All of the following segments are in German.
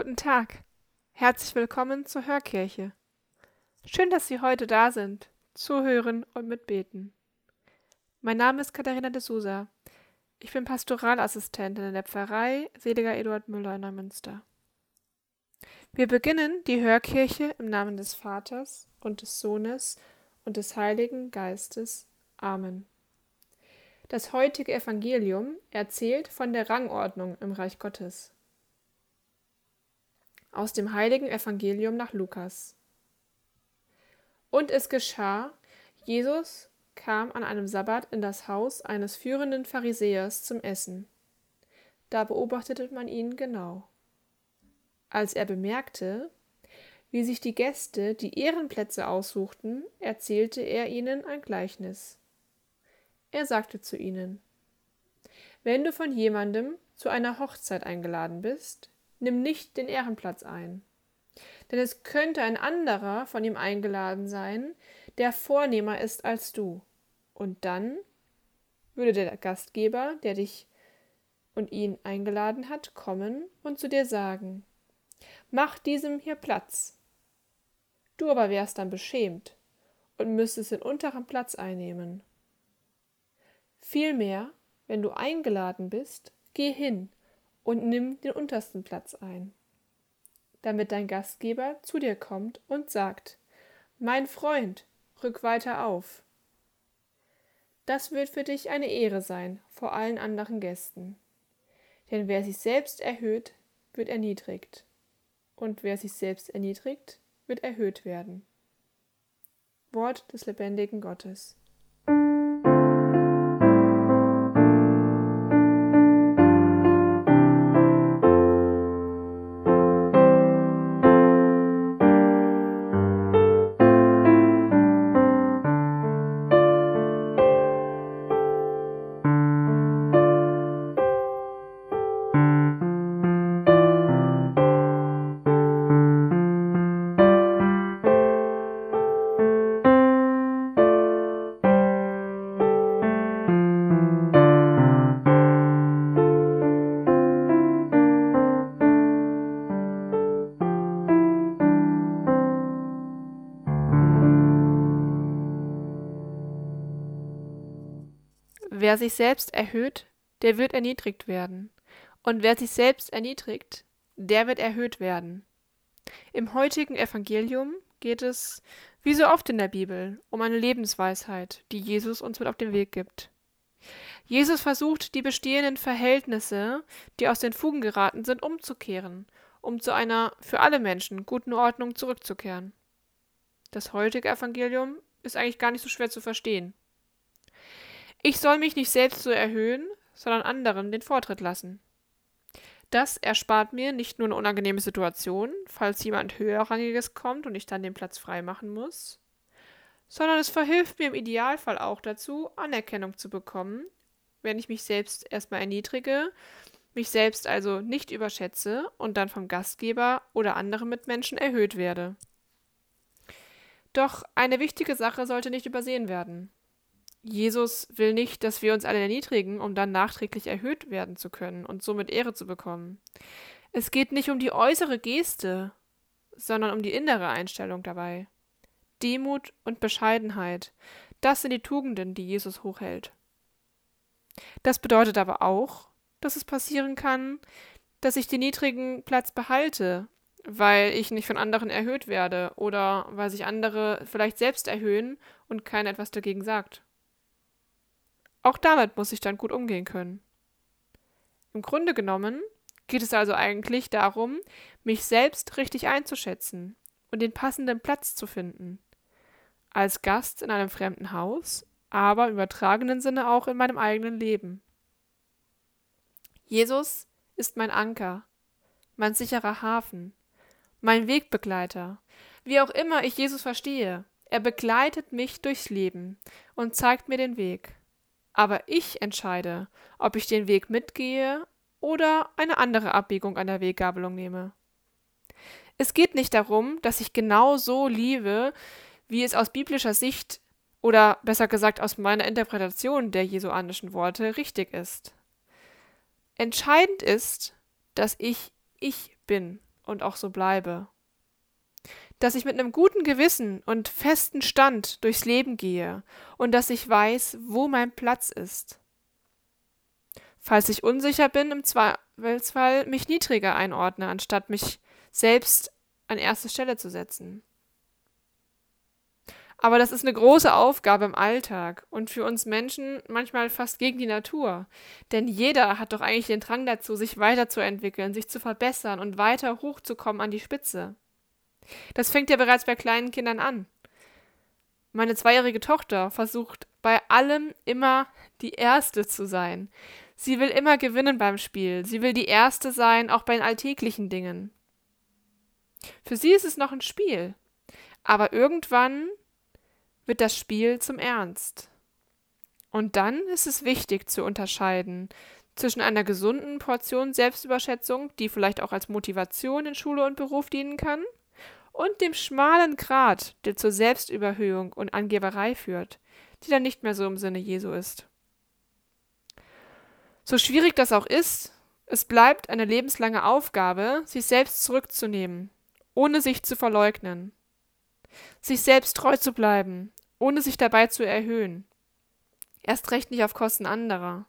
Tag. Herzlich willkommen zur Hörkirche. Schön, dass Sie heute da sind, zuhören und mitbeten. Mein Name ist Katharina de Sousa. Ich bin Pastoralassistentin in der Pfarrei Seliger Eduard Müller in Neumünster. Wir beginnen die Hörkirche im Namen des Vaters und des Sohnes und des Heiligen Geistes. Amen. Das heutige Evangelium erzählt von der Rangordnung im Reich Gottes. Aus dem heiligen Evangelium nach Lukas. Und es geschah, Jesus kam an einem Sabbat in das Haus eines führenden Pharisäers zum Essen. Da beobachtete man ihn genau. Als er bemerkte, wie sich die Gäste die Ehrenplätze aussuchten, erzählte er ihnen ein Gleichnis. Er sagte zu ihnen Wenn du von jemandem zu einer Hochzeit eingeladen bist, nimm nicht den Ehrenplatz ein. Denn es könnte ein anderer von ihm eingeladen sein, der vornehmer ist als du. Und dann würde der Gastgeber, der dich und ihn eingeladen hat, kommen und zu dir sagen, mach diesem hier Platz. Du aber wärst dann beschämt und müsstest den unteren Platz einnehmen. Vielmehr, wenn du eingeladen bist, geh hin und nimm den untersten Platz ein, damit dein Gastgeber zu dir kommt und sagt, mein Freund, rück weiter auf. Das wird für dich eine Ehre sein vor allen anderen Gästen. Denn wer sich selbst erhöht, wird erniedrigt. Und wer sich selbst erniedrigt, wird erhöht werden. Wort des lebendigen Gottes. Wer sich selbst erhöht, der wird erniedrigt werden. Und wer sich selbst erniedrigt, der wird erhöht werden. Im heutigen Evangelium geht es, wie so oft in der Bibel, um eine Lebensweisheit, die Jesus uns mit auf den Weg gibt. Jesus versucht, die bestehenden Verhältnisse, die aus den Fugen geraten sind, umzukehren, um zu einer für alle Menschen guten Ordnung zurückzukehren. Das heutige Evangelium ist eigentlich gar nicht so schwer zu verstehen. Ich soll mich nicht selbst so erhöhen, sondern anderen den Vortritt lassen. Das erspart mir nicht nur eine unangenehme Situation, falls jemand höherrangiges kommt und ich dann den Platz freimachen muss, sondern es verhilft mir im Idealfall auch dazu, Anerkennung zu bekommen, wenn ich mich selbst erstmal erniedrige, mich selbst also nicht überschätze und dann vom Gastgeber oder anderen Mitmenschen erhöht werde. Doch eine wichtige Sache sollte nicht übersehen werden. Jesus will nicht, dass wir uns alle erniedrigen, um dann nachträglich erhöht werden zu können und somit Ehre zu bekommen. Es geht nicht um die äußere Geste, sondern um die innere Einstellung dabei. Demut und Bescheidenheit, das sind die Tugenden, die Jesus hochhält. Das bedeutet aber auch, dass es passieren kann, dass ich den niedrigen Platz behalte, weil ich nicht von anderen erhöht werde oder weil sich andere vielleicht selbst erhöhen und keiner etwas dagegen sagt. Auch damit muss ich dann gut umgehen können. Im Grunde genommen geht es also eigentlich darum, mich selbst richtig einzuschätzen und den passenden Platz zu finden. Als Gast in einem fremden Haus, aber im übertragenen Sinne auch in meinem eigenen Leben. Jesus ist mein Anker, mein sicherer Hafen, mein Wegbegleiter. Wie auch immer ich Jesus verstehe, er begleitet mich durchs Leben und zeigt mir den Weg aber ich entscheide, ob ich den Weg mitgehe oder eine andere Abbiegung an der Weggabelung nehme. Es geht nicht darum, dass ich genau so liebe, wie es aus biblischer Sicht oder besser gesagt aus meiner Interpretation der jesuanischen Worte richtig ist. Entscheidend ist, dass ich ich bin und auch so bleibe. Dass ich mit einem guten Gewissen und festen Stand durchs Leben gehe und dass ich weiß, wo mein Platz ist. Falls ich unsicher bin, im Zweifelsfall mich niedriger einordne, anstatt mich selbst an erste Stelle zu setzen. Aber das ist eine große Aufgabe im Alltag und für uns Menschen manchmal fast gegen die Natur. Denn jeder hat doch eigentlich den Drang dazu, sich weiterzuentwickeln, sich zu verbessern und weiter hochzukommen an die Spitze. Das fängt ja bereits bei kleinen Kindern an. Meine zweijährige Tochter versucht bei allem immer die Erste zu sein. Sie will immer gewinnen beim Spiel. Sie will die Erste sein, auch bei den alltäglichen Dingen. Für sie ist es noch ein Spiel. Aber irgendwann wird das Spiel zum Ernst. Und dann ist es wichtig zu unterscheiden zwischen einer gesunden Portion Selbstüberschätzung, die vielleicht auch als Motivation in Schule und Beruf dienen kann, und dem schmalen Grat, der zur Selbstüberhöhung und Angeberei führt, die dann nicht mehr so im Sinne Jesu ist. So schwierig das auch ist, es bleibt eine lebenslange Aufgabe, sich selbst zurückzunehmen, ohne sich zu verleugnen, sich selbst treu zu bleiben ohne sich dabei zu erhöhen. Erst recht nicht auf Kosten anderer.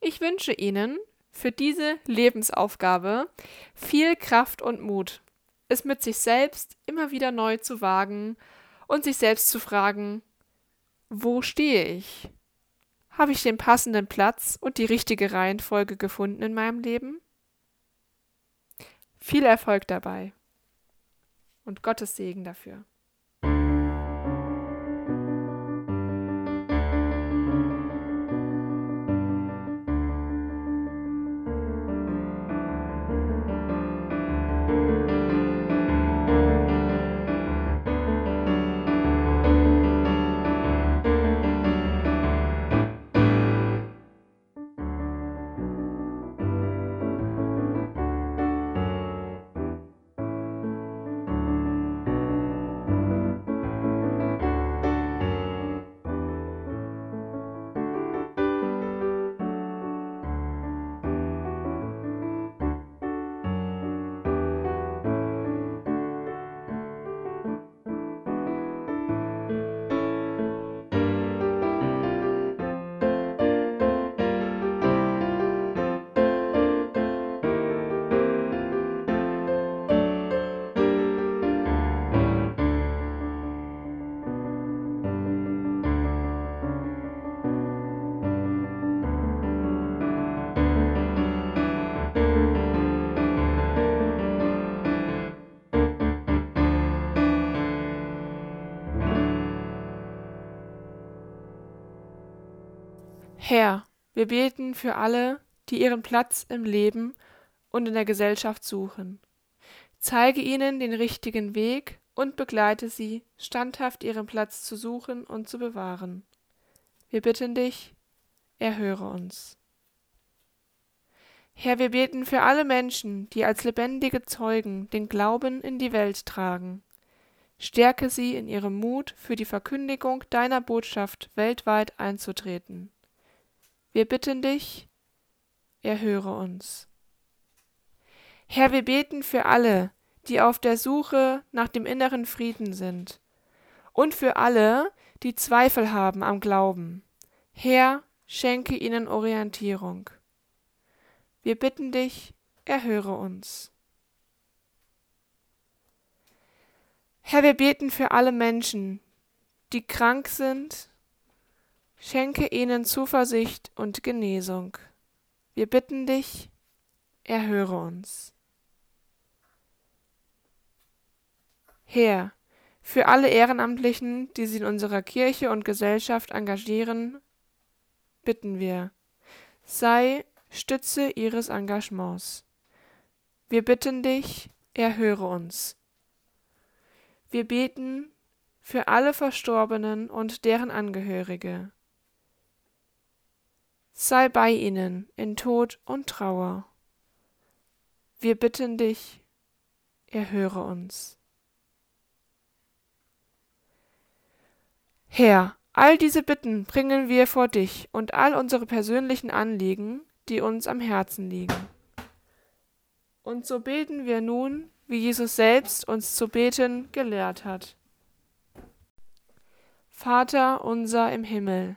Ich wünsche Ihnen für diese Lebensaufgabe viel Kraft und Mut, es mit sich selbst immer wieder neu zu wagen und sich selbst zu fragen, wo stehe ich? Habe ich den passenden Platz und die richtige Reihenfolge gefunden in meinem Leben? Viel Erfolg dabei und Gottes Segen dafür. Herr, wir beten für alle, die ihren Platz im Leben und in der Gesellschaft suchen. Zeige ihnen den richtigen Weg und begleite sie, standhaft ihren Platz zu suchen und zu bewahren. Wir bitten dich, erhöre uns. Herr, wir beten für alle Menschen, die als lebendige Zeugen den Glauben in die Welt tragen. Stärke sie in ihrem Mut, für die Verkündigung deiner Botschaft weltweit einzutreten. Wir bitten dich, erhöre uns. Herr, wir beten für alle, die auf der Suche nach dem inneren Frieden sind, und für alle, die Zweifel haben am Glauben. Herr, schenke ihnen Orientierung. Wir bitten dich, erhöre uns. Herr, wir beten für alle Menschen, die krank sind Schenke ihnen Zuversicht und Genesung. Wir bitten dich, erhöre uns. Herr, für alle Ehrenamtlichen, die sich in unserer Kirche und Gesellschaft engagieren, bitten wir, sei Stütze ihres Engagements. Wir bitten dich, erhöre uns. Wir beten für alle Verstorbenen und deren Angehörige sei bei ihnen in Tod und Trauer. Wir bitten dich, erhöre uns. Herr, all diese Bitten bringen wir vor dich und all unsere persönlichen Anliegen, die uns am Herzen liegen. Und so beten wir nun, wie Jesus selbst uns zu beten gelehrt hat. Vater unser im Himmel,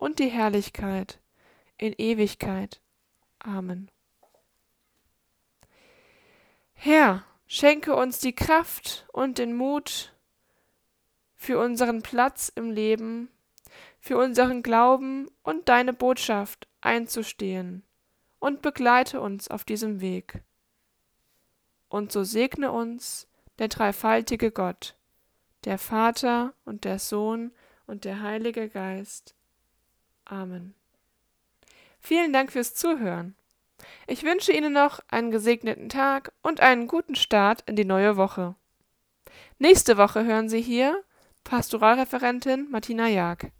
und die Herrlichkeit in Ewigkeit. Amen. Herr, schenke uns die Kraft und den Mut für unseren Platz im Leben für unseren Glauben und deine Botschaft einzustehen und begleite uns auf diesem Weg. Und so segne uns der dreifaltige Gott, der Vater und der Sohn und der Heilige Geist. Amen. Vielen Dank fürs Zuhören. Ich wünsche Ihnen noch einen gesegneten Tag und einen guten Start in die neue Woche. Nächste Woche hören Sie hier Pastoralreferentin Martina Jag.